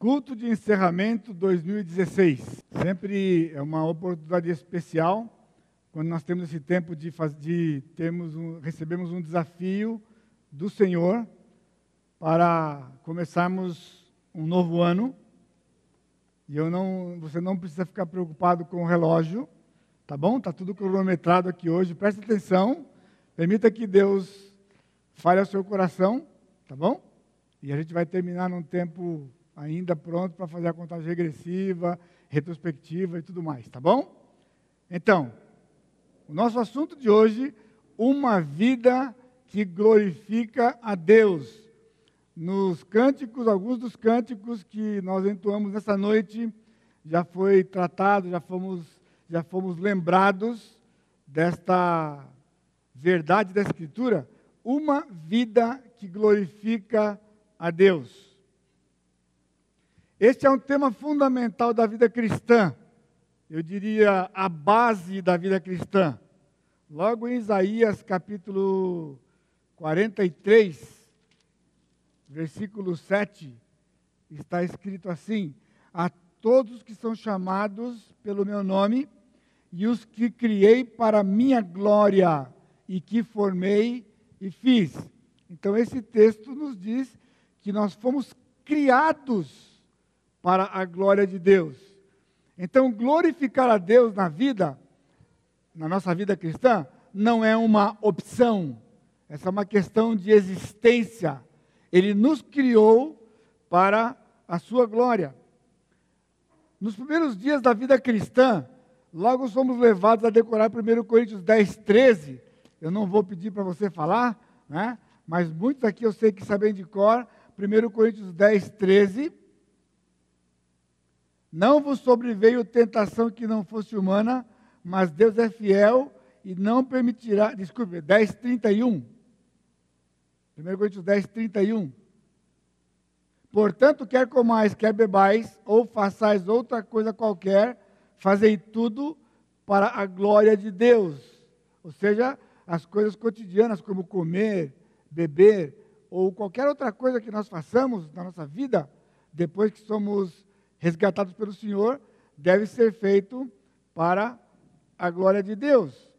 Culto de encerramento 2016. Sempre é uma oportunidade especial quando nós temos esse tempo de, de termos um, recebemos um desafio do Senhor para começarmos um novo ano. E eu não, você não precisa ficar preocupado com o relógio, tá bom? Tá tudo cronometrado aqui hoje. Preste atenção. Permita que Deus fale ao seu coração, tá bom? E a gente vai terminar num tempo ainda pronto para fazer a contagem regressiva, retrospectiva e tudo mais, tá bom? Então, o nosso assunto de hoje, uma vida que glorifica a Deus. Nos cânticos, alguns dos cânticos que nós entoamos nessa noite, já foi tratado, já fomos, já fomos lembrados desta verdade da Escritura, uma vida que glorifica a Deus. Este é um tema fundamental da vida cristã, eu diria a base da vida cristã. Logo em Isaías capítulo 43, versículo 7, está escrito assim: A todos que são chamados pelo meu nome, e os que criei para minha glória, e que formei e fiz. Então, esse texto nos diz que nós fomos criados para a glória de Deus. Então, glorificar a Deus na vida, na nossa vida cristã, não é uma opção, essa é uma questão de existência. Ele nos criou para a sua glória. Nos primeiros dias da vida cristã, logo somos levados a decorar 1 Coríntios 10, 13. Eu não vou pedir para você falar, né? mas muitos aqui eu sei que sabem de cor. 1 Coríntios 10, 13 não vos sobreveio tentação que não fosse humana, mas Deus é fiel e não permitirá. Desculpe, 10, 31. 1 Coríntios 10, 31. Portanto, quer comais, quer bebais, ou façais outra coisa qualquer, fazei tudo para a glória de Deus. Ou seja, as coisas cotidianas, como comer, beber, ou qualquer outra coisa que nós façamos na nossa vida, depois que somos resgatados pelo Senhor, deve ser feito para a glória de Deus.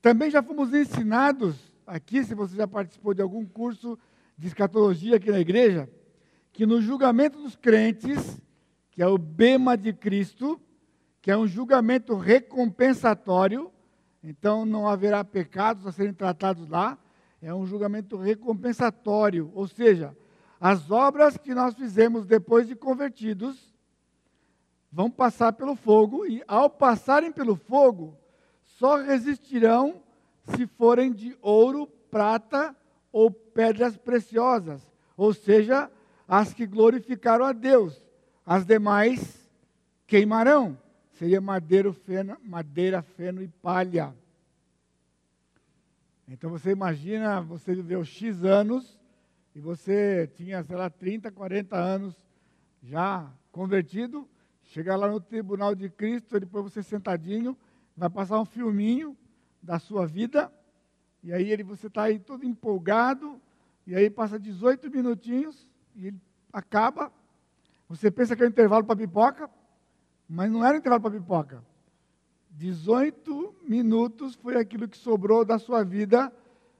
Também já fomos ensinados aqui, se você já participou de algum curso de escatologia aqui na igreja, que no julgamento dos crentes, que é o bema de Cristo, que é um julgamento recompensatório, então não haverá pecados a serem tratados lá, é um julgamento recompensatório, ou seja, as obras que nós fizemos depois de convertidos vão passar pelo fogo e, ao passarem pelo fogo, só resistirão se forem de ouro, prata ou pedras preciosas, ou seja, as que glorificaram a Deus. As demais queimarão. Seria madeira, feno, madeira, feno e palha. Então você imagina, você viveu X anos e você tinha, sei lá, 30, 40 anos já convertido, Chegar lá no tribunal de Cristo, depois você sentadinho, vai passar um filminho da sua vida, e aí ele, você está aí todo empolgado, e aí passa 18 minutinhos, e ele acaba. Você pensa que é um intervalo para pipoca, mas não era um intervalo para pipoca. 18 minutos foi aquilo que sobrou da sua vida,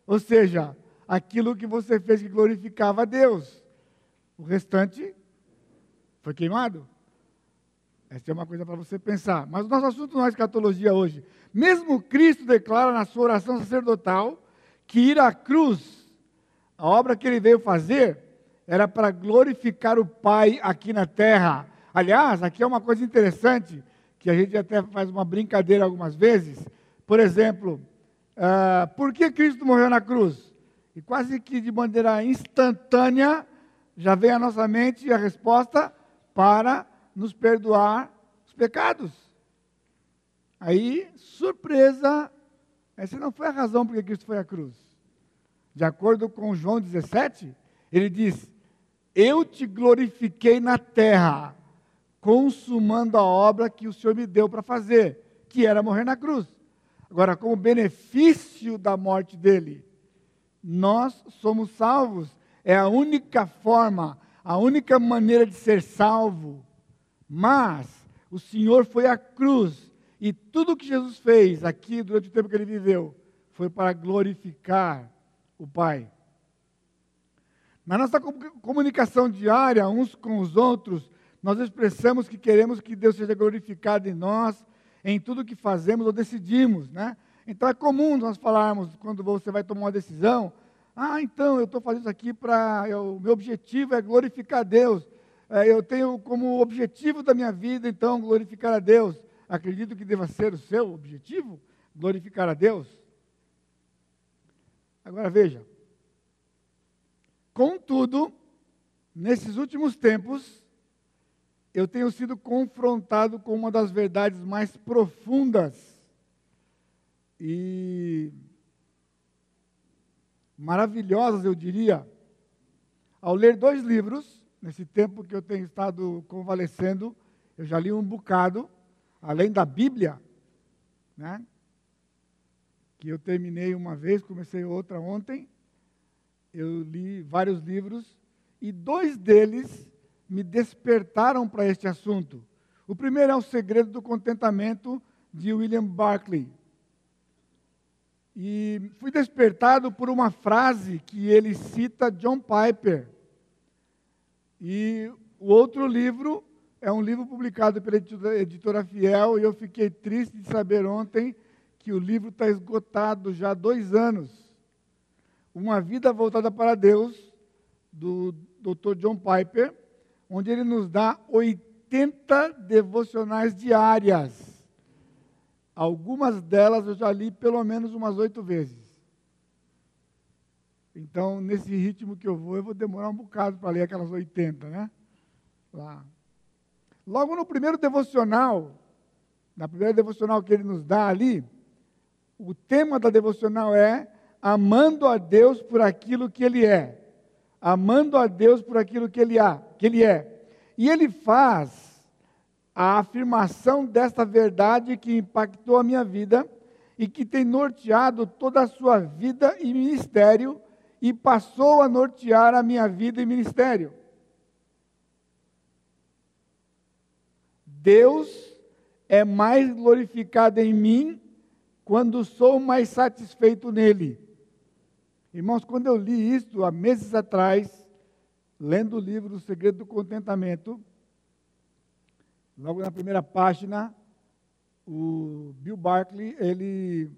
ou seja, aquilo que você fez que glorificava a Deus. O restante foi queimado. Essa é uma coisa para você pensar. Mas o nosso assunto não é escatologia hoje. Mesmo Cristo declara na sua oração sacerdotal que ir à cruz, a obra que ele veio fazer, era para glorificar o Pai aqui na terra. Aliás, aqui é uma coisa interessante, que a gente até faz uma brincadeira algumas vezes. Por exemplo, uh, por que Cristo morreu na cruz? E quase que de maneira instantânea já vem à nossa mente a resposta para nos perdoar os pecados. Aí, surpresa, essa não foi a razão porque Cristo foi à cruz. De acordo com João 17, ele diz: Eu te glorifiquei na terra, consumando a obra que o Senhor me deu para fazer, que era morrer na cruz. Agora, como benefício da morte dele, nós somos salvos. É a única forma, a única maneira de ser salvo. Mas o Senhor foi à cruz e tudo que Jesus fez aqui durante o tempo que ele viveu foi para glorificar o Pai. Na nossa comunicação diária, uns com os outros, nós expressamos que queremos que Deus seja glorificado em nós, em tudo que fazemos ou decidimos, né? Então é comum nós falarmos, quando você vai tomar uma decisão, ah, então eu estou fazendo isso aqui para. O meu objetivo é glorificar Deus. É, eu tenho como objetivo da minha vida, então, glorificar a Deus. Acredito que deva ser o seu objetivo, glorificar a Deus. Agora veja. Contudo, nesses últimos tempos, eu tenho sido confrontado com uma das verdades mais profundas e maravilhosas, eu diria, ao ler dois livros, nesse tempo que eu tenho estado convalescendo, eu já li um bocado, além da Bíblia, né? que eu terminei uma vez, comecei outra ontem. Eu li vários livros e dois deles me despertaram para este assunto. O primeiro é O Segredo do Contentamento, de William Barclay. E fui despertado por uma frase que ele cita John Piper. E o outro livro é um livro publicado pela editora Fiel, e eu fiquei triste de saber ontem que o livro está esgotado já há dois anos. Uma Vida Voltada para Deus, do Dr. John Piper, onde ele nos dá 80 devocionais diárias. Algumas delas eu já li pelo menos umas oito vezes. Então, nesse ritmo que eu vou, eu vou demorar um bocado para ler aquelas 80, né? Lá. Logo no primeiro devocional, na primeira devocional que ele nos dá ali, o tema da devocional é amando a Deus por aquilo que ele é. Amando a Deus por aquilo que ele, há, que ele é. E ele faz a afirmação desta verdade que impactou a minha vida e que tem norteado toda a sua vida e ministério e passou a nortear a minha vida e ministério. Deus é mais glorificado em mim quando sou mais satisfeito nele. Irmãos, quando eu li isto há meses atrás, lendo o livro O Segredo do Contentamento, Logo na primeira página, o Bill Barkley, ele,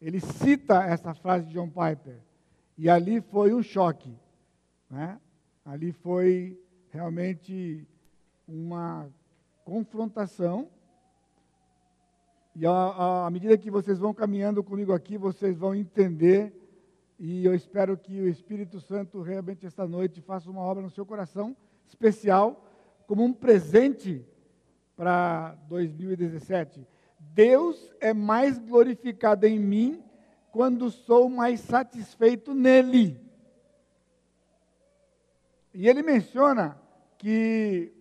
ele cita essa frase de John Piper. E ali foi um choque. Né? Ali foi realmente uma confrontação. E à medida que vocês vão caminhando comigo aqui, vocês vão entender. E eu espero que o Espírito Santo realmente esta noite faça uma obra no seu coração especial, como um presente para 2017. Deus é mais glorificado em mim quando sou mais satisfeito nele. E ele menciona que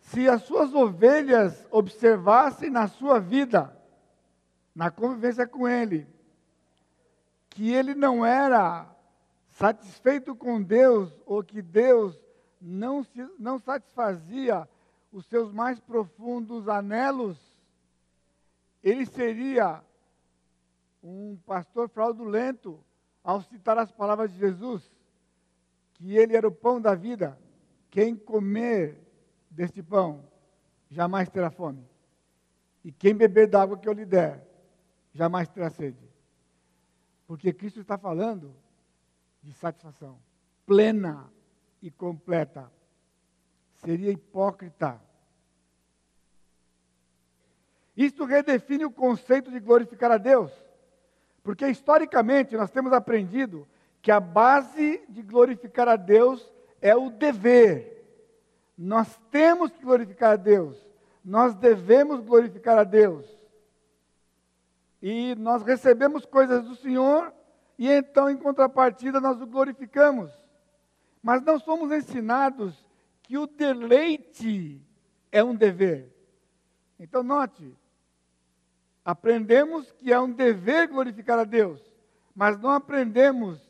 se as suas ovelhas observassem na sua vida, na convivência com ele, que ele não era satisfeito com Deus, ou que Deus não, se, não satisfazia os seus mais profundos anelos, ele seria um pastor fraudulento ao citar as palavras de Jesus, que ele era o pão da vida. Quem comer deste pão jamais terá fome. E quem beber da água que eu lhe der, jamais terá sede. Porque Cristo está falando de satisfação plena e completa seria hipócrita. Isto redefine o conceito de glorificar a Deus, porque historicamente nós temos aprendido que a base de glorificar a Deus é o dever. Nós temos que glorificar a Deus, nós devemos glorificar a Deus. E nós recebemos coisas do Senhor e então, em contrapartida, nós o glorificamos. Mas não somos ensinados que o deleite é um dever. Então, note, aprendemos que é um dever glorificar a Deus, mas não aprendemos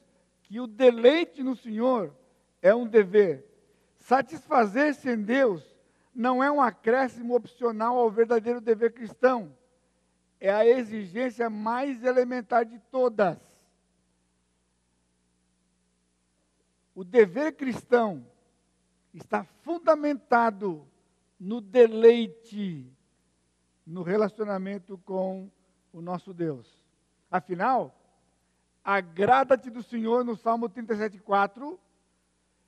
que o deleite no Senhor é um dever. Satisfazer-se em Deus não é um acréscimo opcional ao verdadeiro dever cristão. É a exigência mais elementar de todas. O dever cristão está fundamentado no deleite, no relacionamento com o nosso Deus. Afinal, agrada-te do Senhor no Salmo 37,4,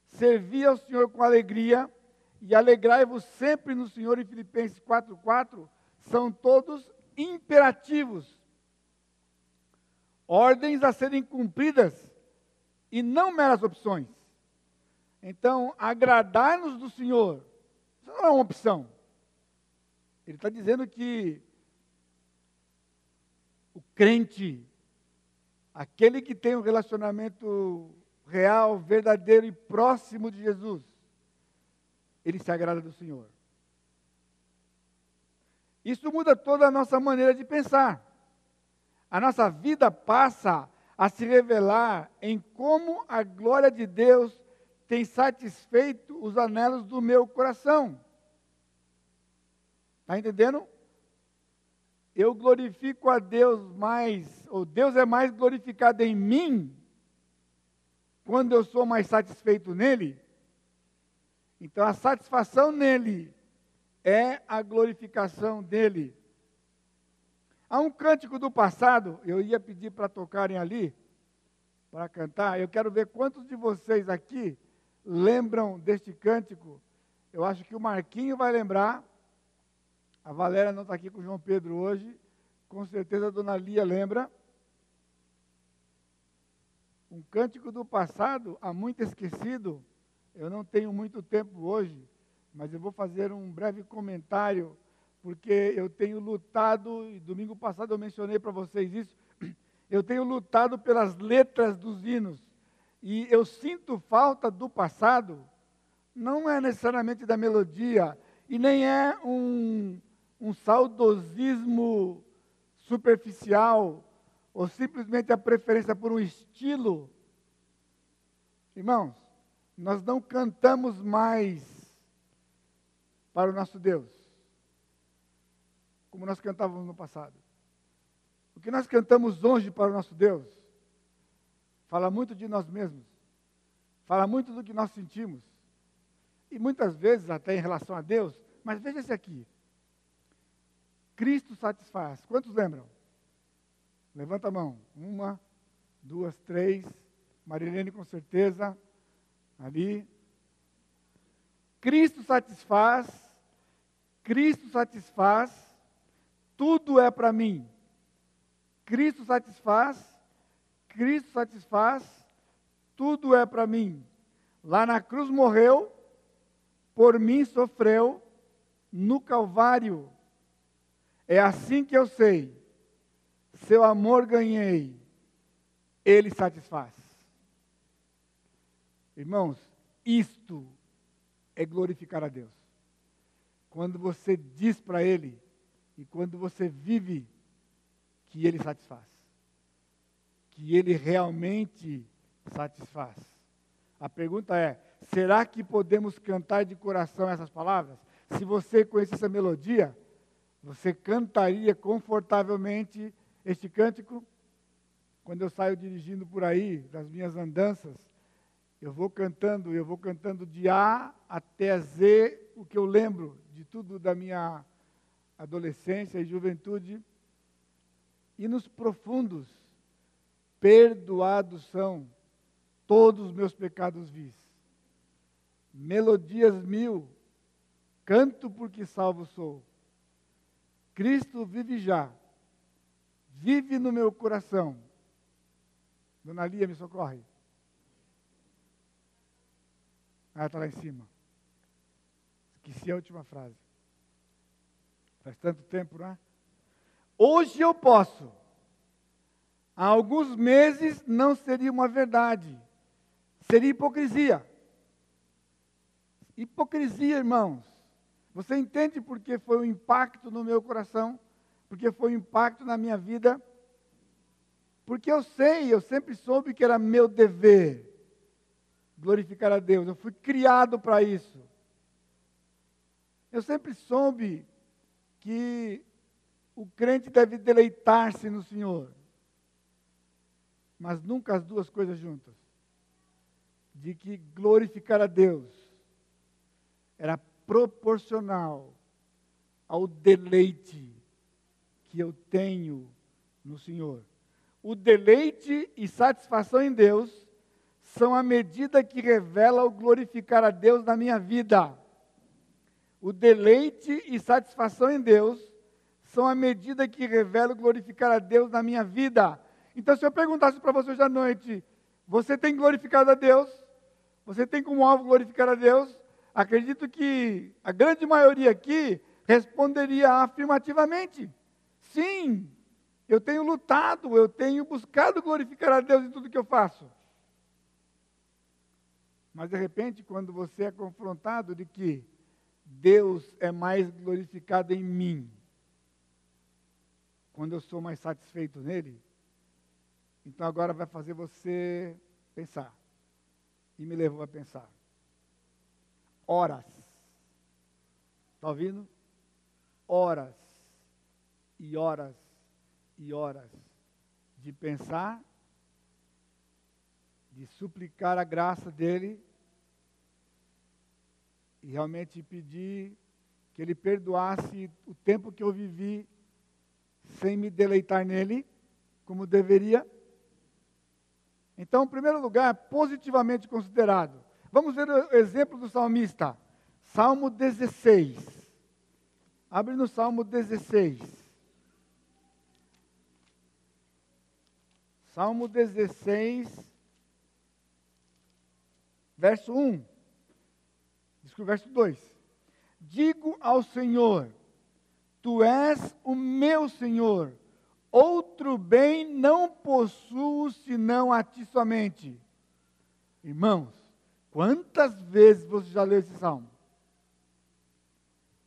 servi ao Senhor com alegria e alegrai-vos sempre no Senhor em Filipenses 4,4, são todos imperativos, ordens a serem cumpridas e não meras opções. Então, agradar-nos do Senhor, não é uma opção. Ele está dizendo que o crente, aquele que tem um relacionamento real, verdadeiro e próximo de Jesus, ele se agrada do Senhor. Isso muda toda a nossa maneira de pensar. A nossa vida passa a se revelar em como a glória de Deus tem satisfeito os anelos do meu coração. Está entendendo? Eu glorifico a Deus mais, ou Deus é mais glorificado em mim, quando eu sou mais satisfeito nele. Então a satisfação nele é a glorificação dele. Há um cântico do passado, eu ia pedir para tocarem ali, para cantar. Eu quero ver quantos de vocês aqui lembram deste cântico. Eu acho que o Marquinho vai lembrar. A Valéria não está aqui com o João Pedro hoje. Com certeza a dona Lia lembra. Um cântico do passado, há muito esquecido. Eu não tenho muito tempo hoje mas eu vou fazer um breve comentário, porque eu tenho lutado, e domingo passado eu mencionei para vocês isso, eu tenho lutado pelas letras dos hinos, e eu sinto falta do passado, não é necessariamente da melodia, e nem é um, um saudosismo superficial, ou simplesmente a preferência por um estilo. Irmãos, nós não cantamos mais para o nosso Deus, como nós cantávamos no passado. O que nós cantamos hoje para o nosso Deus fala muito de nós mesmos, fala muito do que nós sentimos, e muitas vezes até em relação a Deus, mas veja esse aqui. Cristo satisfaz. Quantos lembram? Levanta a mão. Uma, duas, três. Marilene com certeza. Ali. Cristo satisfaz Cristo satisfaz, tudo é para mim. Cristo satisfaz, Cristo satisfaz, tudo é para mim. Lá na cruz morreu, por mim sofreu, no Calvário. É assim que eu sei, seu amor ganhei, ele satisfaz. Irmãos, isto é glorificar a Deus quando você diz para Ele e quando você vive que Ele satisfaz. Que Ele realmente satisfaz. A pergunta é: será que podemos cantar de coração essas palavras? Se você conhecesse essa melodia, você cantaria confortavelmente este cântico? Quando eu saio dirigindo por aí, das minhas andanças, eu vou cantando, eu vou cantando de A até Z o que eu lembro de tudo da minha adolescência e juventude. E nos profundos, perdoados são todos os meus pecados vis. Melodias mil, canto porque salvo sou. Cristo vive já, vive no meu coração. Dona Lia, me socorre. Ah, está lá em cima. Esqueci a última frase. Faz tanto tempo, não é? Hoje eu posso. Há alguns meses não seria uma verdade. Seria hipocrisia. Hipocrisia, irmãos. Você entende por que foi um impacto no meu coração? Porque foi um impacto na minha vida? Porque eu sei, eu sempre soube que era meu dever glorificar a Deus. Eu fui criado para isso. Eu sempre soube que o crente deve deleitar-se no Senhor, mas nunca as duas coisas juntas. De que glorificar a Deus era proporcional ao deleite que eu tenho no Senhor. O deleite e satisfação em Deus são a medida que revela o glorificar a Deus na minha vida. O deleite e satisfação em Deus são a medida que revela o glorificar a Deus na minha vida. Então, se eu perguntasse para você hoje à noite, você tem glorificado a Deus? Você tem como alvo glorificar a Deus? Acredito que a grande maioria aqui responderia afirmativamente. Sim, eu tenho lutado, eu tenho buscado glorificar a Deus em tudo que eu faço. Mas de repente, quando você é confrontado de que Deus é mais glorificado em mim, quando eu sou mais satisfeito nele, então agora vai fazer você pensar. E me levou a pensar. Horas. Está ouvindo? Horas e horas e horas de pensar, de suplicar a graça dele e realmente pedir que ele perdoasse o tempo que eu vivi sem me deleitar nele como deveria. Então, em primeiro lugar, positivamente considerado. Vamos ver o exemplo do salmista. Salmo 16. Abre no Salmo 16. Salmo 16, verso 1. Desculpa, verso 2. Digo ao Senhor, Tu és o meu Senhor, outro bem não possuo senão a Ti somente. Irmãos, quantas vezes você já leu esse salmo?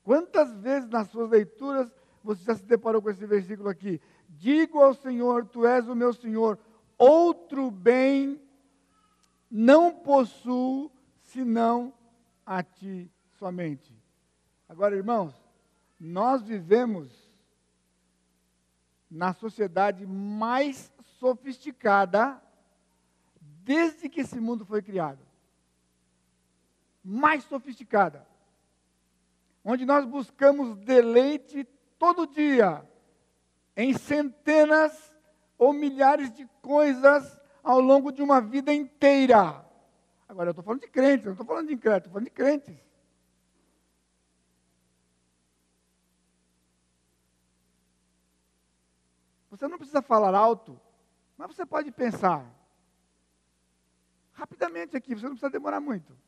Quantas vezes nas suas leituras você já se deparou com esse versículo aqui? Digo ao Senhor, tu és o meu Senhor, outro bem não possuo senão a ti somente. Agora, irmãos, nós vivemos na sociedade mais sofisticada desde que esse mundo foi criado. Mais sofisticada. Onde nós buscamos deleite todo dia em centenas ou milhares de coisas ao longo de uma vida inteira. Agora, eu estou falando de crentes, não estou falando de incrédulos, estou falando de crentes. Você não precisa falar alto, mas você pode pensar. Rapidamente aqui, você não precisa demorar muito.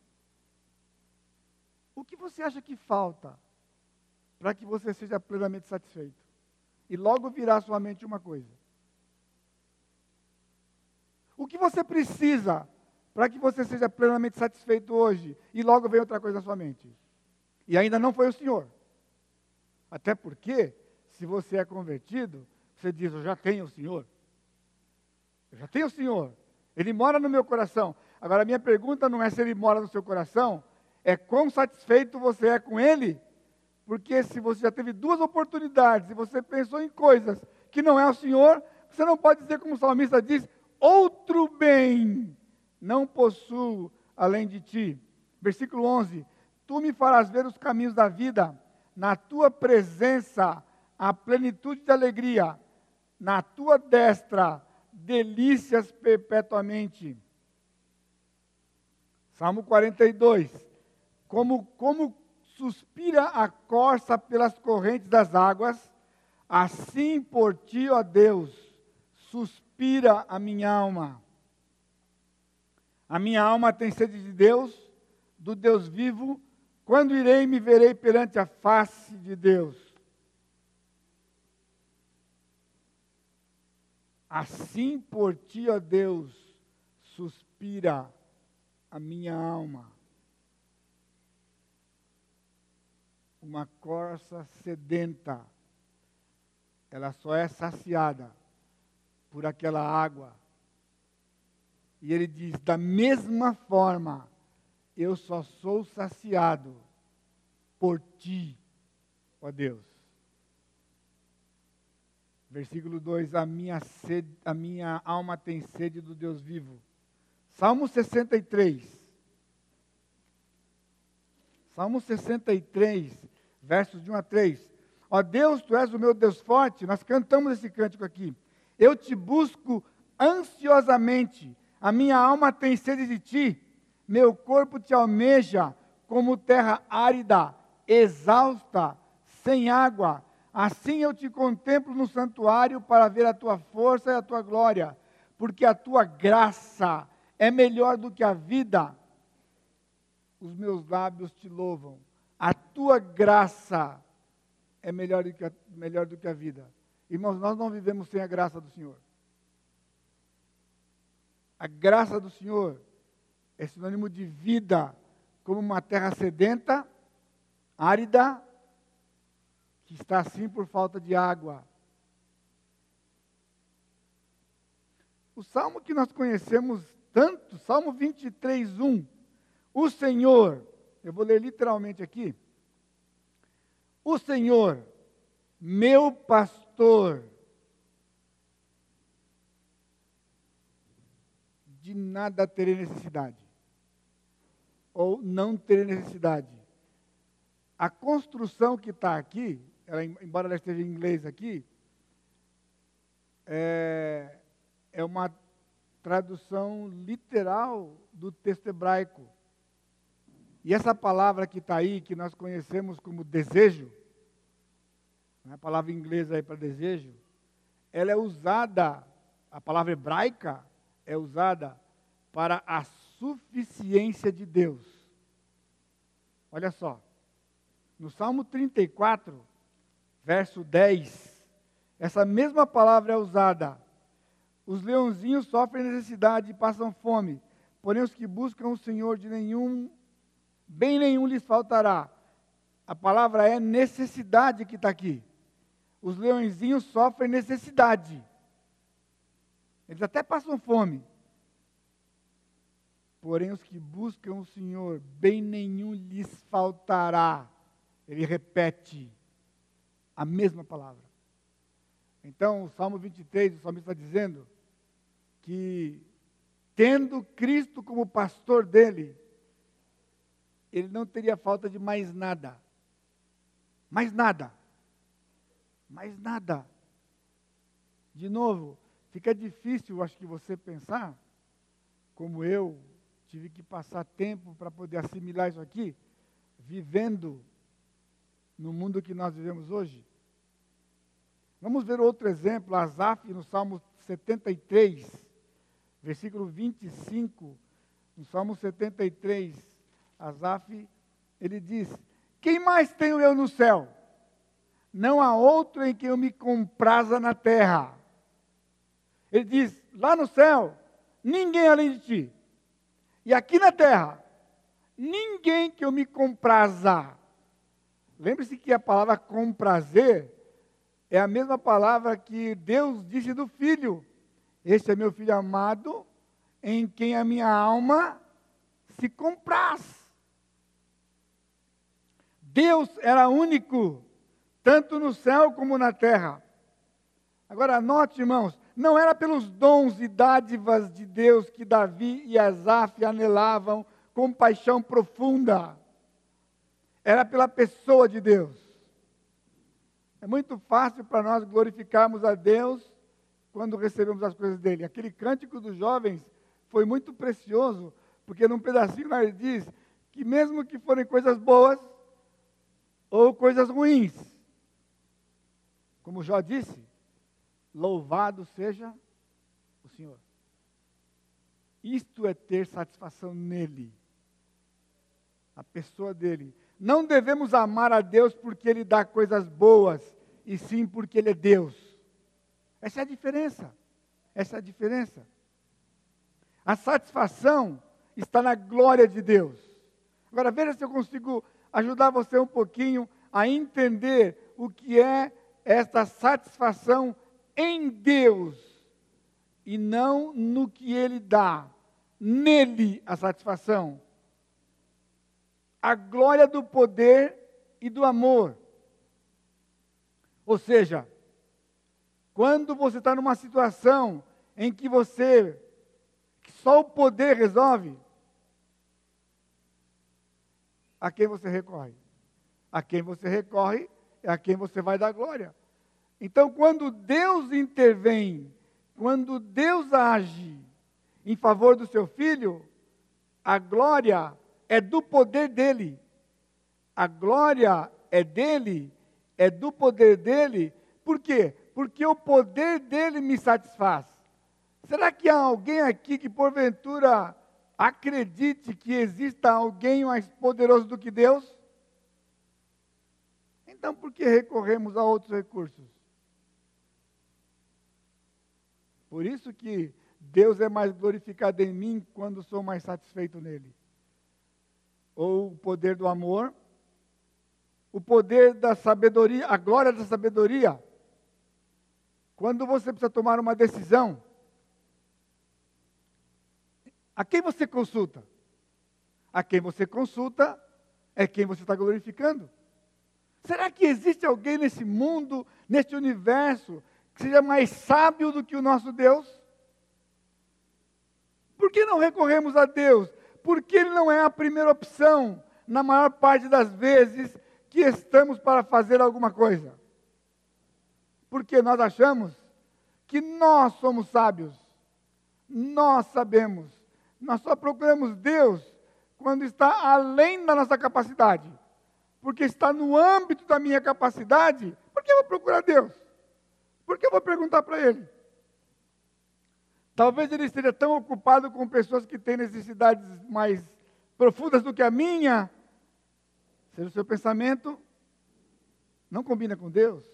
O que você acha que falta para que você seja plenamente satisfeito? e logo virá à sua mente uma coisa. O que você precisa para que você seja plenamente satisfeito hoje e logo vem outra coisa à sua mente? E ainda não foi o Senhor. Até porque, se você é convertido, você diz: Eu já tenho o Senhor. Eu já tenho o Senhor. Ele mora no meu coração. Agora, minha pergunta não é se ele mora no seu coração, é quão satisfeito você é com ele porque se você já teve duas oportunidades e você pensou em coisas que não é o Senhor, você não pode dizer como o salmista diz, outro bem não possuo além de ti. Versículo 11: Tu me farás ver os caminhos da vida, na tua presença a plenitude de alegria, na tua destra delícias perpetuamente. Salmo 42. Como, como suspira a corça pelas correntes das águas, assim por ti, ó Deus, suspira a minha alma. A minha alma tem sede de Deus, do Deus vivo. Quando irei, me verei perante a face de Deus. Assim por ti, ó Deus, suspira a minha alma. Uma corça sedenta, ela só é saciada por aquela água E ele diz: da mesma forma, eu só sou saciado por ti, ó Deus. Versículo 2: a minha, sede, a minha alma tem sede do Deus vivo. Salmo 63. Salmo 63, versos de 1 a 3. Ó Deus, tu és o meu Deus forte. Nós cantamos esse cântico aqui. Eu te busco ansiosamente. A minha alma tem sede de ti. Meu corpo te almeja como terra árida, exausta, sem água. Assim eu te contemplo no santuário para ver a tua força e a tua glória, porque a tua graça é melhor do que a vida. Os meus lábios te louvam. A tua graça é melhor do que a, melhor do que a vida. Irmãos, nós não vivemos sem a graça do Senhor. A graça do Senhor é sinônimo de vida, como uma terra sedenta, árida, que está assim por falta de água. O salmo que nós conhecemos tanto, Salmo 23, 1. O Senhor, eu vou ler literalmente aqui. O Senhor, meu pastor, de nada terei necessidade, ou não terei necessidade. A construção que está aqui, ela, embora ela esteja em inglês aqui, é, é uma tradução literal do texto hebraico. E essa palavra que está aí, que nós conhecemos como desejo, né, a palavra inglesa aí para desejo, ela é usada, a palavra hebraica é usada para a suficiência de Deus. Olha só, no Salmo 34, verso 10, essa mesma palavra é usada. Os leãozinhos sofrem necessidade e passam fome, porém os que buscam o Senhor de nenhum, bem nenhum lhes faltará. A palavra é necessidade que está aqui. Os leõezinhos sofrem necessidade. Eles até passam fome. Porém, os que buscam o Senhor, bem nenhum lhes faltará. Ele repete a mesma palavra. Então, o Salmo 23, o salmista está dizendo que, tendo Cristo como pastor dele, ele não teria falta de mais nada. Mais nada mais nada. De novo, fica difícil, acho que você pensar, como eu tive que passar tempo para poder assimilar isso aqui, vivendo no mundo que nós vivemos hoje. Vamos ver outro exemplo, Asaf, no Salmo 73, versículo 25, no Salmo 73, Asaf, ele diz: Quem mais tenho eu no céu? não há outro em quem eu me compraza na terra. Ele diz: lá no céu, ninguém além de ti. E aqui na terra, ninguém que eu me compraza. Lembre-se que a palavra comprazer é a mesma palavra que Deus disse do filho. Este é meu filho amado, em quem a minha alma se compraz. Deus era único tanto no céu como na terra. Agora, note, irmãos, não era pelos dons e dádivas de Deus que Davi e Asaf anelavam com paixão profunda. Era pela pessoa de Deus. É muito fácil para nós glorificarmos a Deus quando recebemos as coisas dele. Aquele cântico dos jovens foi muito precioso, porque num pedacinho nós diz que mesmo que forem coisas boas ou coisas ruins, como Jó disse, louvado seja o Senhor. Isto é ter satisfação nele, a pessoa dele. Não devemos amar a Deus porque ele dá coisas boas, e sim porque ele é Deus. Essa é a diferença. Essa é a diferença. A satisfação está na glória de Deus. Agora veja se eu consigo ajudar você um pouquinho a entender o que é esta satisfação em Deus e não no que Ele dá, nele a satisfação, a glória do poder e do amor. Ou seja, quando você está numa situação em que você, que só o poder resolve, a quem você recorre? A quem você recorre é a quem você vai dar glória. Então, quando Deus intervém, quando Deus age em favor do seu filho, a glória é do poder dele. A glória é dele, é do poder dele. Por quê? Porque o poder dele me satisfaz. Será que há alguém aqui que porventura acredite que exista alguém mais poderoso do que Deus? Então, por que recorremos a outros recursos? Por isso que Deus é mais glorificado em mim quando sou mais satisfeito nele. Ou o poder do amor, o poder da sabedoria, a glória da sabedoria. Quando você precisa tomar uma decisão, a quem você consulta? A quem você consulta é quem você está glorificando. Será que existe alguém nesse mundo, neste universo, que seja mais sábio do que o nosso Deus? Por que não recorremos a Deus? Porque Ele não é a primeira opção, na maior parte das vezes, que estamos para fazer alguma coisa. Porque nós achamos que nós somos sábios, nós sabemos, nós só procuramos Deus quando está além da nossa capacidade. Porque está no âmbito da minha capacidade, por que eu vou procurar Deus? Por que eu vou perguntar para Ele? Talvez ele esteja tão ocupado com pessoas que têm necessidades mais profundas do que a minha. Seja o seu pensamento, não combina com Deus.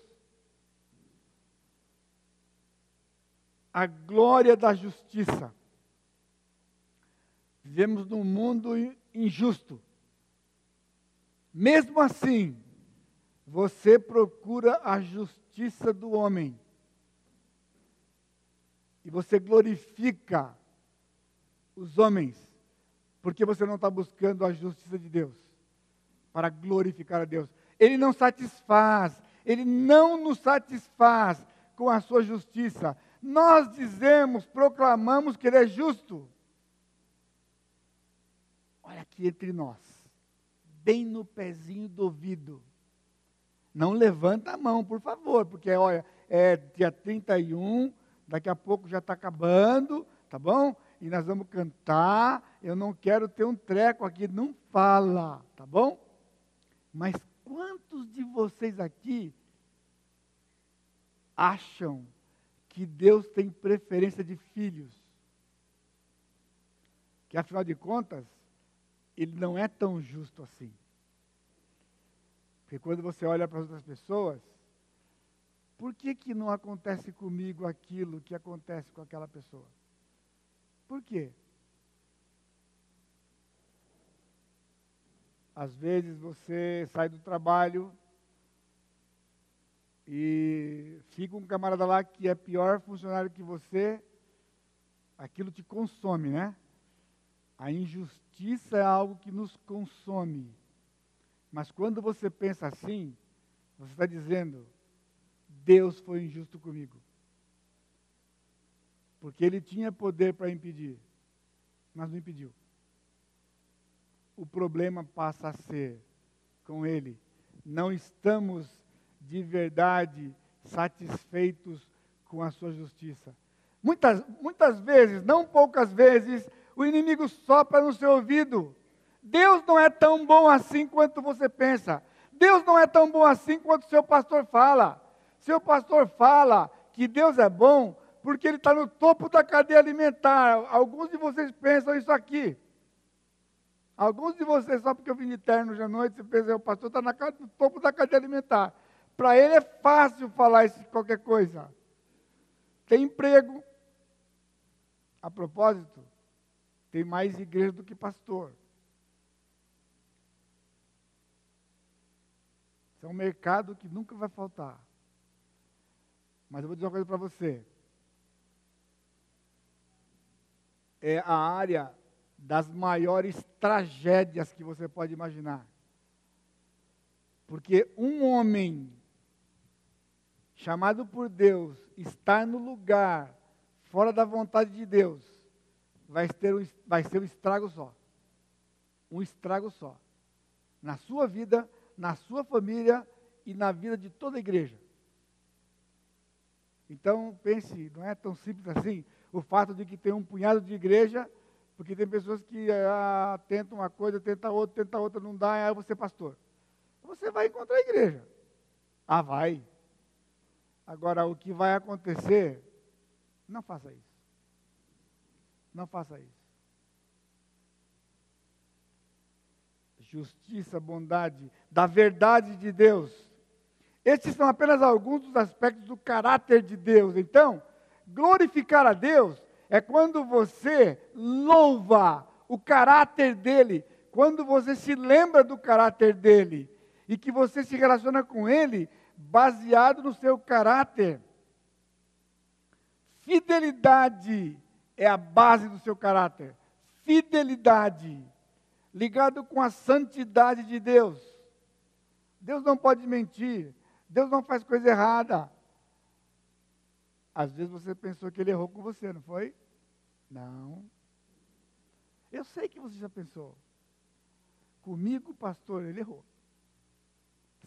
A glória da justiça. Vivemos num mundo injusto. Mesmo assim, você procura a justiça do homem. E você glorifica os homens, porque você não está buscando a justiça de Deus, para glorificar a Deus. Ele não satisfaz, ele não nos satisfaz com a sua justiça. Nós dizemos, proclamamos que ele é justo. Olha aqui entre nós, bem no pezinho do ouvido. Não levanta a mão, por favor, porque olha, é dia 31, daqui a pouco já está acabando, tá bom? E nós vamos cantar. Eu não quero ter um treco aqui, não fala, tá bom? Mas quantos de vocês aqui acham que Deus tem preferência de filhos? Que afinal de contas, ele não é tão justo assim. Porque quando você olha para as outras pessoas, por que, que não acontece comigo aquilo que acontece com aquela pessoa? Por quê? Às vezes você sai do trabalho e fica um camarada lá que é pior funcionário que você, aquilo te consome, né? A injustiça é algo que nos consome. Mas quando você pensa assim, você está dizendo: Deus foi injusto comigo. Porque ele tinha poder para impedir, mas não impediu. O problema passa a ser com ele. Não estamos de verdade satisfeitos com a sua justiça. Muitas, muitas vezes, não poucas vezes, o inimigo sopra no seu ouvido. Deus não é tão bom assim quanto você pensa. Deus não é tão bom assim quanto seu pastor fala. Seu pastor fala que Deus é bom porque ele está no topo da cadeia alimentar. Alguns de vocês pensam isso aqui. Alguns de vocês, só porque eu vim de terno hoje à noite, você pensa, o pastor está no topo da cadeia alimentar. Para ele é fácil falar isso, qualquer coisa. Tem emprego. A propósito, tem mais igreja do que pastor. Isso é um mercado que nunca vai faltar. Mas eu vou dizer uma coisa para você. é a área das maiores tragédias que você pode imaginar. Porque um homem chamado por Deus estar no lugar fora da vontade de Deus vai, ter um, vai ser um estrago só. Um estrago só. Na sua vida, na sua família e na vida de toda a igreja. Então, pense, não é tão simples assim o fato de que tem um punhado de igreja, porque tem pessoas que ah, tentam uma coisa, tentam outra, tentam outra, não dá, aí você é pastor. Você vai encontrar a igreja. Ah, vai. Agora, o que vai acontecer, não faça isso. Não faça isso. Justiça, bondade, da verdade de Deus. Estes são apenas alguns dos aspectos do caráter de Deus. Então, glorificar a Deus é quando você louva o caráter dele, quando você se lembra do caráter dele e que você se relaciona com ele baseado no seu caráter. Fidelidade é a base do seu caráter. Fidelidade, ligado com a santidade de Deus. Deus não pode mentir, Deus não faz coisa errada. Às vezes você pensou que ele errou com você, não foi? Não. Eu sei que você já pensou. Comigo, pastor, ele errou.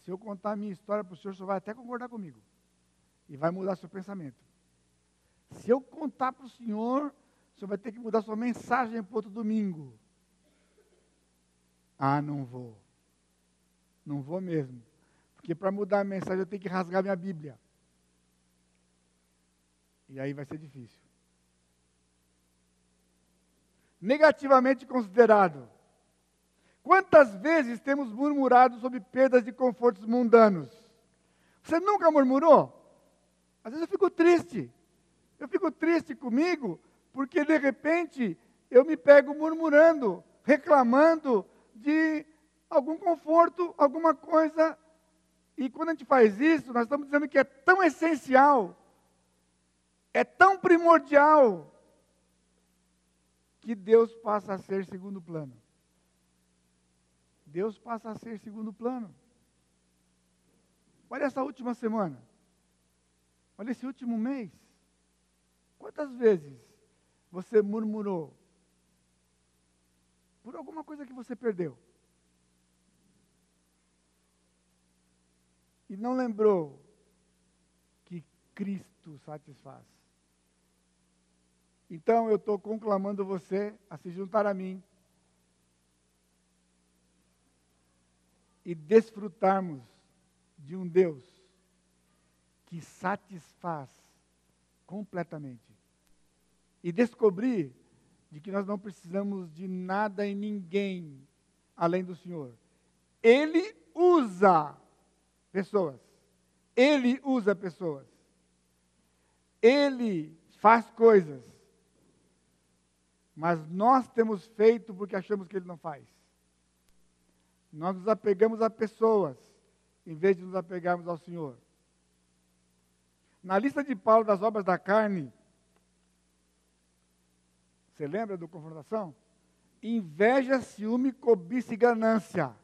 Se eu contar a minha história para o senhor, o senhor vai até concordar comigo. E vai mudar seu pensamento. Se eu contar para o senhor, o senhor vai ter que mudar sua mensagem para outro domingo. Ah, não vou. Não vou mesmo. Porque para mudar a mensagem eu tenho que rasgar minha Bíblia. E aí vai ser difícil. Negativamente considerado. Quantas vezes temos murmurado sobre perdas de confortos mundanos? Você nunca murmurou? Às vezes eu fico triste. Eu fico triste comigo, porque de repente eu me pego murmurando, reclamando de algum conforto, alguma coisa. E quando a gente faz isso, nós estamos dizendo que é tão essencial, é tão primordial, que Deus passa a ser segundo plano. Deus passa a ser segundo plano. Olha essa última semana. Olha esse último mês. Quantas vezes você murmurou por alguma coisa que você perdeu? E não lembrou que Cristo satisfaz. Então eu estou conclamando você a se juntar a mim e desfrutarmos de um Deus que satisfaz completamente. E descobrir de que nós não precisamos de nada e ninguém além do Senhor. Ele usa pessoas. Ele usa pessoas. Ele faz coisas. Mas nós temos feito porque achamos que ele não faz. Nós nos apegamos a pessoas, em vez de nos apegarmos ao Senhor. Na lista de Paulo das obras da carne, você lembra do confrontação? Inveja, ciúme, cobiça e ganância.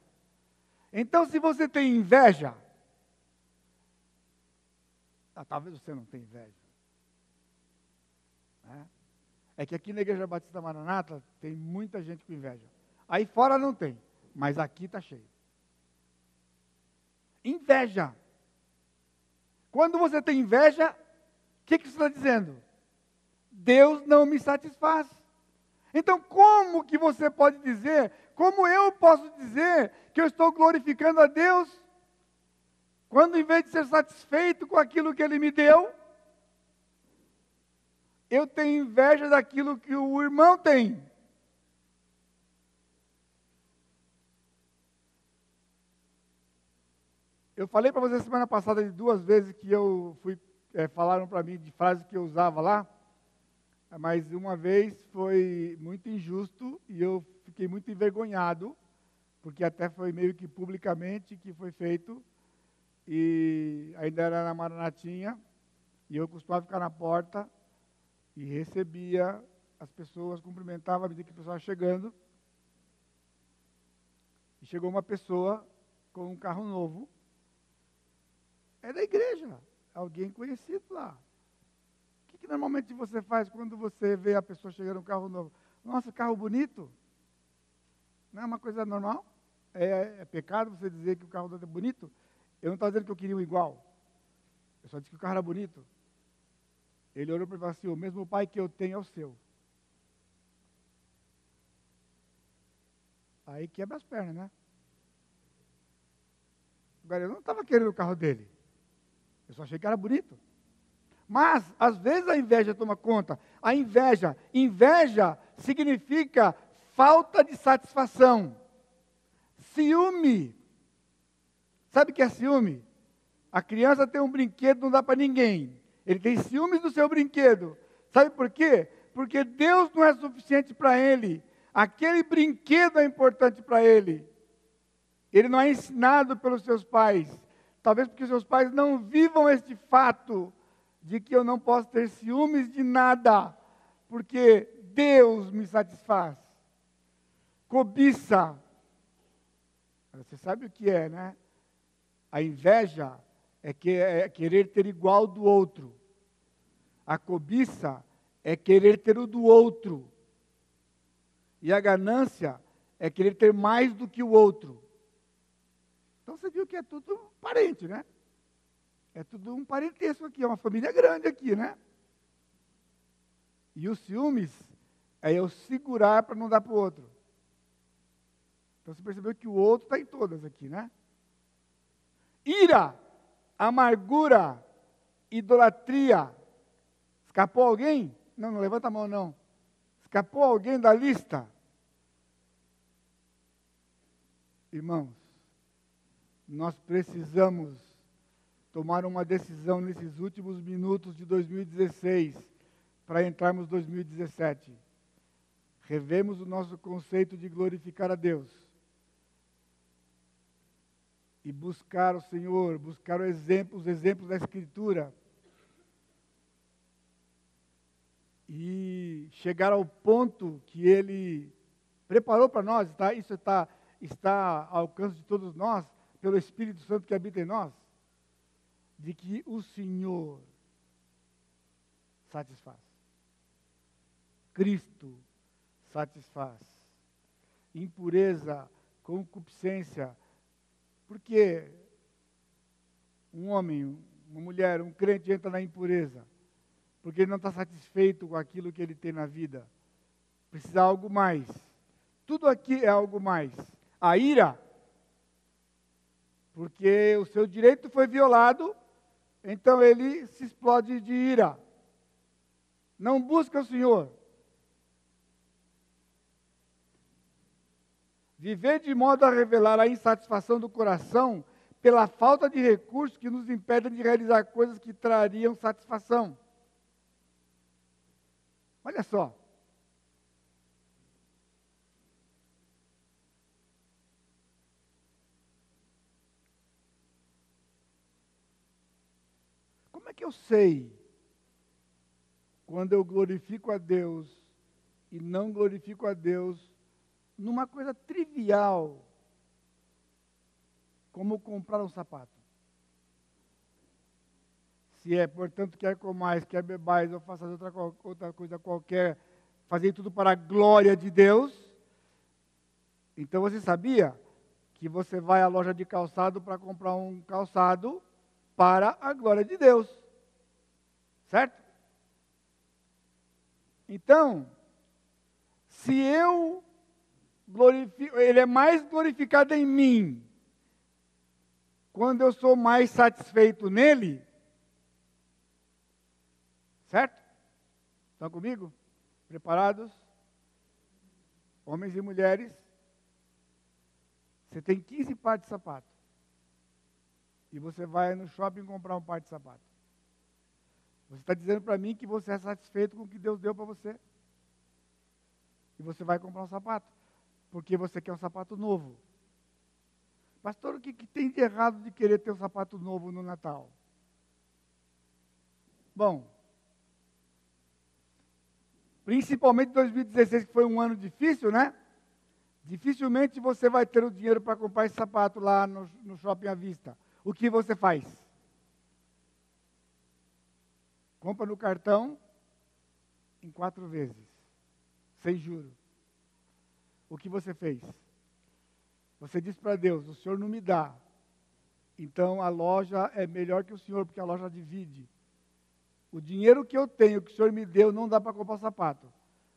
Então, se você tem inveja, ah, talvez você não tenha inveja. É? é que aqui na Igreja Batista Maranata tem muita gente com inveja. Aí fora não tem mas aqui está cheio. Inveja. Quando você tem inveja, o que, que você está dizendo? Deus não me satisfaz. Então, como que você pode dizer, como eu posso dizer que eu estou glorificando a Deus, quando em vez de ser satisfeito com aquilo que Ele me deu, eu tenho inveja daquilo que o irmão tem? Eu falei para você semana passada de duas vezes que eu fui, é, falaram para mim de frases que eu usava lá, mas uma vez foi muito injusto e eu fiquei muito envergonhado, porque até foi meio que publicamente que foi feito, e ainda era na Maranatinha, e eu costumava ficar na porta e recebia as pessoas cumprimentavam à medida que o pessoal chegando. E chegou uma pessoa com um carro novo. É da igreja, alguém conhecido lá. Que, normalmente você faz quando você vê a pessoa chegando um carro novo? Nossa, carro bonito. Não é uma coisa normal? É, é pecado você dizer que o carro é bonito? Eu não estou dizendo que eu queria um igual. Eu só disse que o carro era bonito. Ele olhou para mim e falou assim: o mesmo pai que eu tenho é o seu. Aí quebra as pernas, né? Agora, eu não estava querendo o carro dele. Eu só achei que era bonito. Mas, às vezes, a inveja toma conta. A inveja, inveja significa falta de satisfação. Ciúme. Sabe o que é ciúme? A criança tem um brinquedo, não dá para ninguém. Ele tem ciúmes do seu brinquedo. Sabe por quê? Porque Deus não é suficiente para ele. Aquele brinquedo é importante para ele. Ele não é ensinado pelos seus pais. Talvez porque seus pais não vivam este fato de que eu não posso ter ciúmes de nada, porque Deus me satisfaz. Cobiça. Você sabe o que é, né? A inveja é, que, é querer ter igual do outro. A cobiça é querer ter o do outro. E a ganância é querer ter mais do que o outro. Então você viu que é tudo parente, né? É tudo um parentesco aqui, é uma família grande aqui, né? E os ciúmes é eu segurar para não dar para o outro. Então você percebeu que o outro está em todas aqui, né? Ira amargura, idolatria. Escapou alguém? Não, não levanta a mão, não. Escapou alguém da lista? Irmãos, nós precisamos tomar uma decisão nesses últimos minutos de 2016 para entrarmos em 2017. Revemos o nosso conceito de glorificar a Deus e buscar o Senhor, buscar os exemplos da Escritura. E chegar ao ponto que Ele preparou para nós, tá? isso está, está ao alcance de todos nós, pelo Espírito Santo que habita em nós, de que o Senhor satisfaz. Cristo satisfaz. Impureza, concupiscência, porque um homem, uma mulher, um crente entra na impureza, porque ele não está satisfeito com aquilo que ele tem na vida. Precisa algo mais. Tudo aqui é algo mais. A ira, porque o seu direito foi violado, então ele se explode de ira. Não busca o Senhor. Viver de modo a revelar a insatisfação do coração pela falta de recursos que nos impedem de realizar coisas que trariam satisfação. Olha só. Como é eu sei quando eu glorifico a Deus e não glorifico a Deus numa coisa trivial, como comprar um sapato. Se é, portanto, quer comais, quer bebais, ou faça outra, outra coisa qualquer, fazer tudo para a glória de Deus. Então você sabia que você vai à loja de calçado para comprar um calçado para a glória de Deus. Certo? Então, se eu ele é mais glorificado em mim. Quando eu sou mais satisfeito nele. Certo? Estão comigo? Preparados? Homens e mulheres. Você tem 15 pares de sapato. E você vai no shopping comprar um par de sapato. Você está dizendo para mim que você é satisfeito com o que Deus deu para você. E você vai comprar um sapato porque você quer um sapato novo. Pastor, o que, que tem de errado de querer ter um sapato novo no Natal? Bom, principalmente 2016, que foi um ano difícil, né? Dificilmente você vai ter o dinheiro para comprar esse sapato lá no, no shopping à vista. O que você faz? Compra no cartão em quatro vezes, sem juro. O que você fez? Você diz para Deus: o Senhor não me dá. Então a loja é melhor que o Senhor, porque a loja divide. O dinheiro que eu tenho, que o Senhor me deu, não dá para comprar sapato.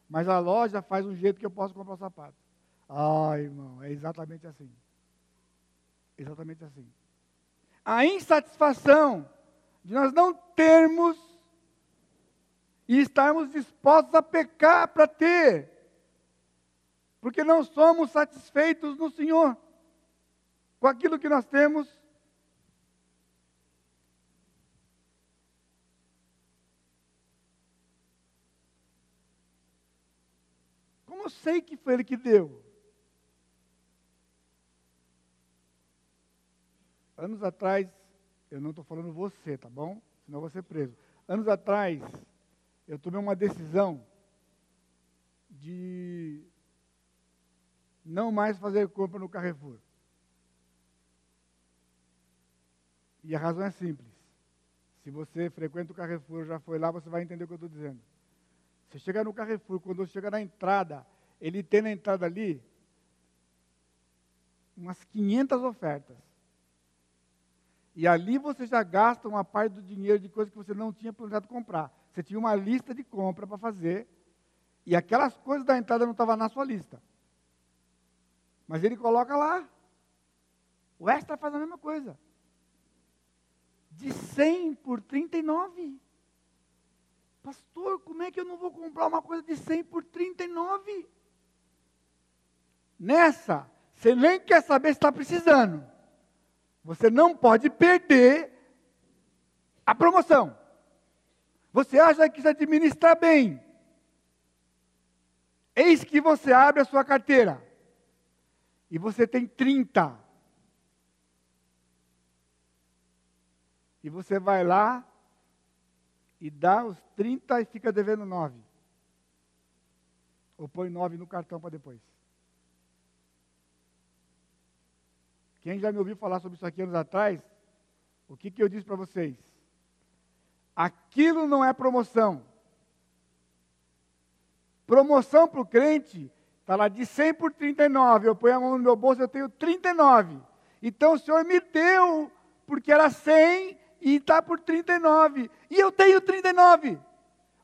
Mas a loja faz um jeito que eu posso comprar sapato. Ah, irmão, é exatamente assim. Exatamente assim. A insatisfação de nós não termos e estarmos dispostos a pecar para ter, porque não somos satisfeitos no Senhor com aquilo que nós temos. Como eu sei que foi Ele que deu? Anos atrás, eu não estou falando você, tá bom? Senão eu vou ser preso. Anos atrás, eu tomei uma decisão de não mais fazer compra no Carrefour. E a razão é simples. Se você frequenta o Carrefour, já foi lá, você vai entender o que eu estou dizendo. Você chega no Carrefour, quando você chega na entrada, ele tem na entrada ali umas 500 ofertas. E ali você já gasta uma parte do dinheiro de coisas que você não tinha planejado comprar. Você tinha uma lista de compra para fazer, e aquelas coisas da entrada não estavam na sua lista. Mas ele coloca lá. O extra faz a mesma coisa. De 100 por 39. Pastor, como é que eu não vou comprar uma coisa de 100 por 39? Nessa, você nem quer saber se está precisando. Você não pode perder a promoção. Você acha que se administrar bem. Eis que você abre a sua carteira. E você tem 30. E você vai lá e dá os 30 e fica devendo 9. Ou põe 9 no cartão para depois. Quem já me ouviu falar sobre isso aqui anos atrás, o que, que eu disse para vocês? Aquilo não é promoção. Promoção para o crente está lá de 100 por 39. Eu ponho a mão no meu bolso, eu tenho 39. Então o Senhor me deu, porque era 100 e está por 39. E eu tenho 39.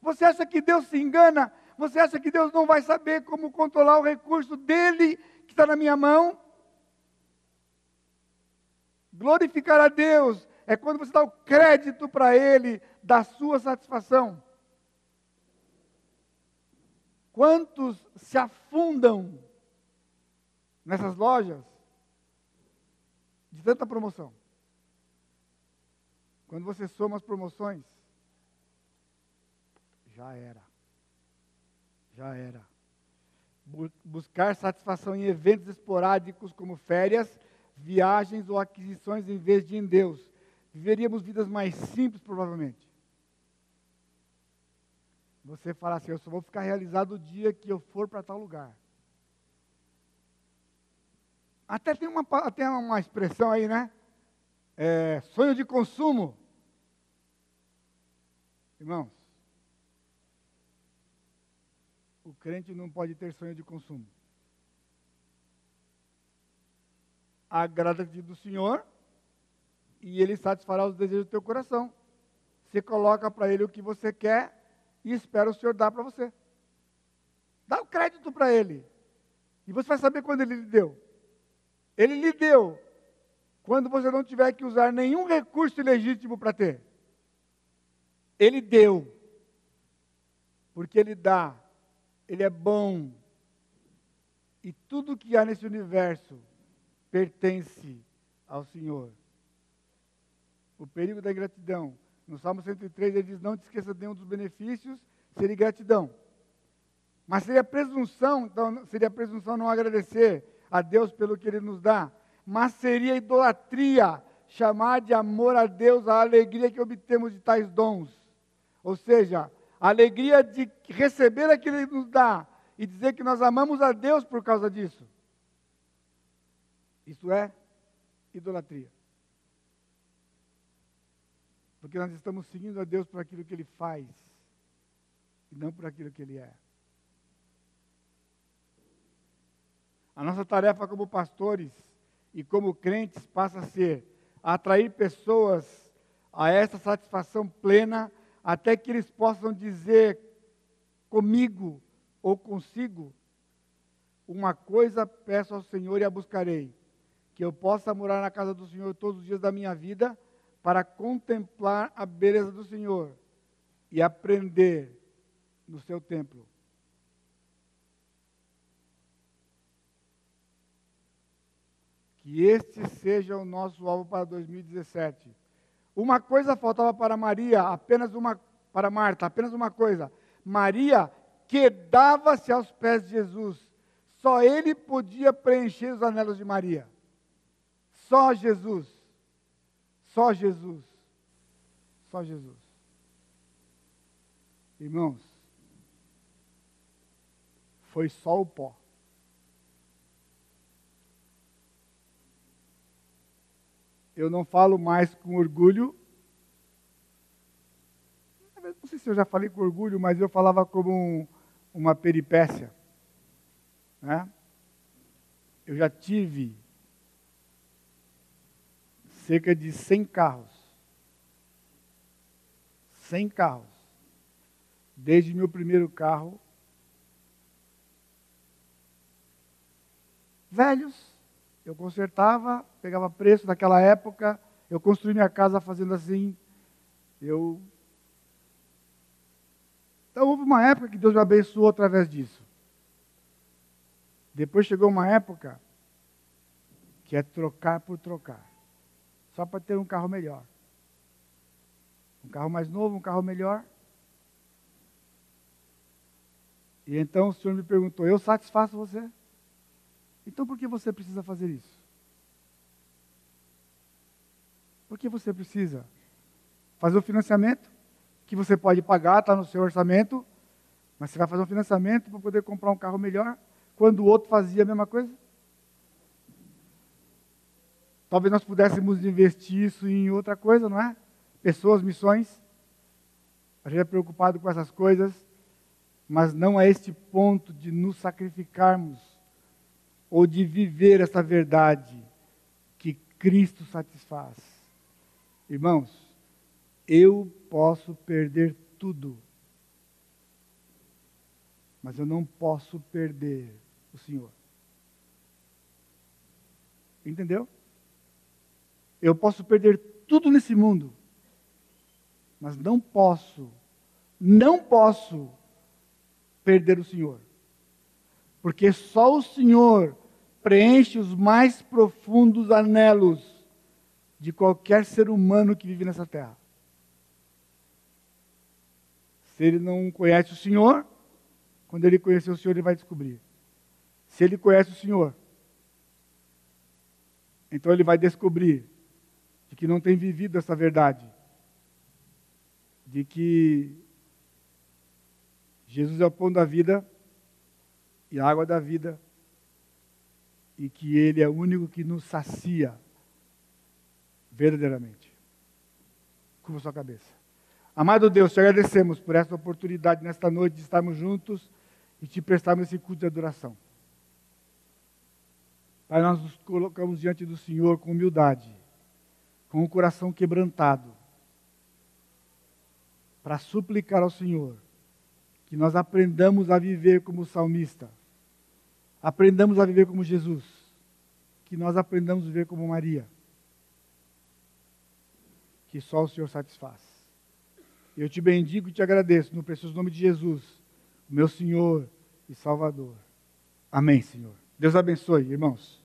Você acha que Deus se engana? Você acha que Deus não vai saber como controlar o recurso dele que está na minha mão? Glorificar a Deus é quando você dá o crédito para Ele da sua satisfação. Quantos se afundam nessas lojas de tanta promoção? Quando você soma as promoções, já era. Já era. Buscar satisfação em eventos esporádicos como férias viagens ou aquisições em vez de em Deus. Viveríamos vidas mais simples, provavelmente. Você fala assim: Eu só vou ficar realizado o dia que eu for para tal lugar. Até tem uma, até uma expressão aí, né? É, sonho de consumo. Irmãos, o crente não pode ter sonho de consumo. agrada-te do Senhor e Ele satisfará os desejos do teu coração. Você coloca para Ele o que você quer e espera o Senhor dar para você. Dá o crédito para Ele. E você vai saber quando Ele lhe deu. Ele lhe deu quando você não tiver que usar nenhum recurso ilegítimo para ter. Ele deu. Porque Ele dá. Ele é bom. E tudo que há nesse universo pertence ao Senhor. O perigo da ingratidão. No Salmo 103 ele diz: Não te esqueça de nenhum dos benefícios, seria gratidão. Mas seria presunção, então seria presunção não agradecer a Deus pelo que Ele nos dá. Mas seria idolatria chamar de amor a Deus a alegria que obtemos de tais dons. Ou seja, A alegria de receber aquilo que Ele nos dá e dizer que nós amamos a Deus por causa disso. Isso é idolatria. Porque nós estamos seguindo a Deus por aquilo que Ele faz e não por aquilo que Ele é. A nossa tarefa como pastores e como crentes passa a ser atrair pessoas a essa satisfação plena, até que eles possam dizer comigo ou consigo: Uma coisa peço ao Senhor e a buscarei, que eu possa morar na casa do Senhor todos os dias da minha vida, para contemplar a beleza do Senhor e aprender no seu templo. Que este seja o nosso alvo para 2017. Uma coisa faltava para Maria, apenas uma para Marta, apenas uma coisa. Maria quedava-se aos pés de Jesus. Só ele podia preencher os anelos de Maria. Só Jesus. Só Jesus. Só Jesus. Irmãos, foi só o pó. eu não falo mais com orgulho. Não sei se eu já falei com orgulho, mas eu falava como um, uma peripécia. Né? Eu já tive cerca de 100 carros. 100 carros. Desde meu primeiro carro. Velhos eu consertava, pegava preço naquela época, eu construí minha casa fazendo assim. Eu. Então houve uma época que Deus me abençoou através disso. Depois chegou uma época que é trocar por trocar. Só para ter um carro melhor. Um carro mais novo, um carro melhor. E então o Senhor me perguntou: Eu satisfaço você? Então por que você precisa fazer isso? Por que você precisa fazer o financiamento que você pode pagar, está no seu orçamento, mas você vai fazer um financiamento para poder comprar um carro melhor, quando o outro fazia a mesma coisa? Talvez nós pudéssemos investir isso em outra coisa, não é? Pessoas, missões. A gente é preocupado com essas coisas, mas não a este ponto de nos sacrificarmos ou de viver essa verdade que Cristo satisfaz. Irmãos, eu posso perder tudo, mas eu não posso perder o Senhor. Entendeu? Eu posso perder tudo nesse mundo, mas não posso, não posso perder o Senhor. Porque só o Senhor preenche os mais profundos anelos de qualquer ser humano que vive nessa terra. Se ele não conhece o Senhor, quando ele conhecer o Senhor, ele vai descobrir. Se ele conhece o Senhor, então ele vai descobrir de que não tem vivido essa verdade, de que Jesus é o pão da vida e a água da vida e que Ele é o único que nos sacia verdadeiramente. Curva sua cabeça. Amado Deus, te agradecemos por esta oportunidade nesta noite de estarmos juntos e te prestarmos esse culto de adoração. Pai, nós nos colocamos diante do Senhor com humildade, com o coração quebrantado, para suplicar ao Senhor que nós aprendamos a viver como salmista aprendamos a viver como Jesus, que nós aprendamos a viver como Maria, que só o Senhor satisfaz. Eu te bendigo e te agradeço no precioso nome de Jesus, meu Senhor e Salvador. Amém, Senhor. Deus abençoe, irmãos.